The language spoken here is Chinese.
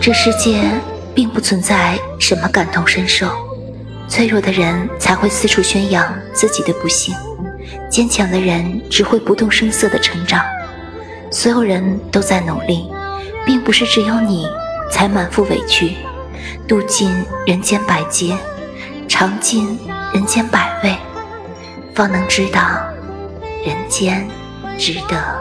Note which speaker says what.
Speaker 1: 这世界并不存在什么感同身受脆弱的人才会四处宣扬自己的不幸坚强的人只会不动声色的成长。所有人都在努力并不是只有你才满腹委屈渡尽人间百劫尝尽人间百味方能知道人间值得。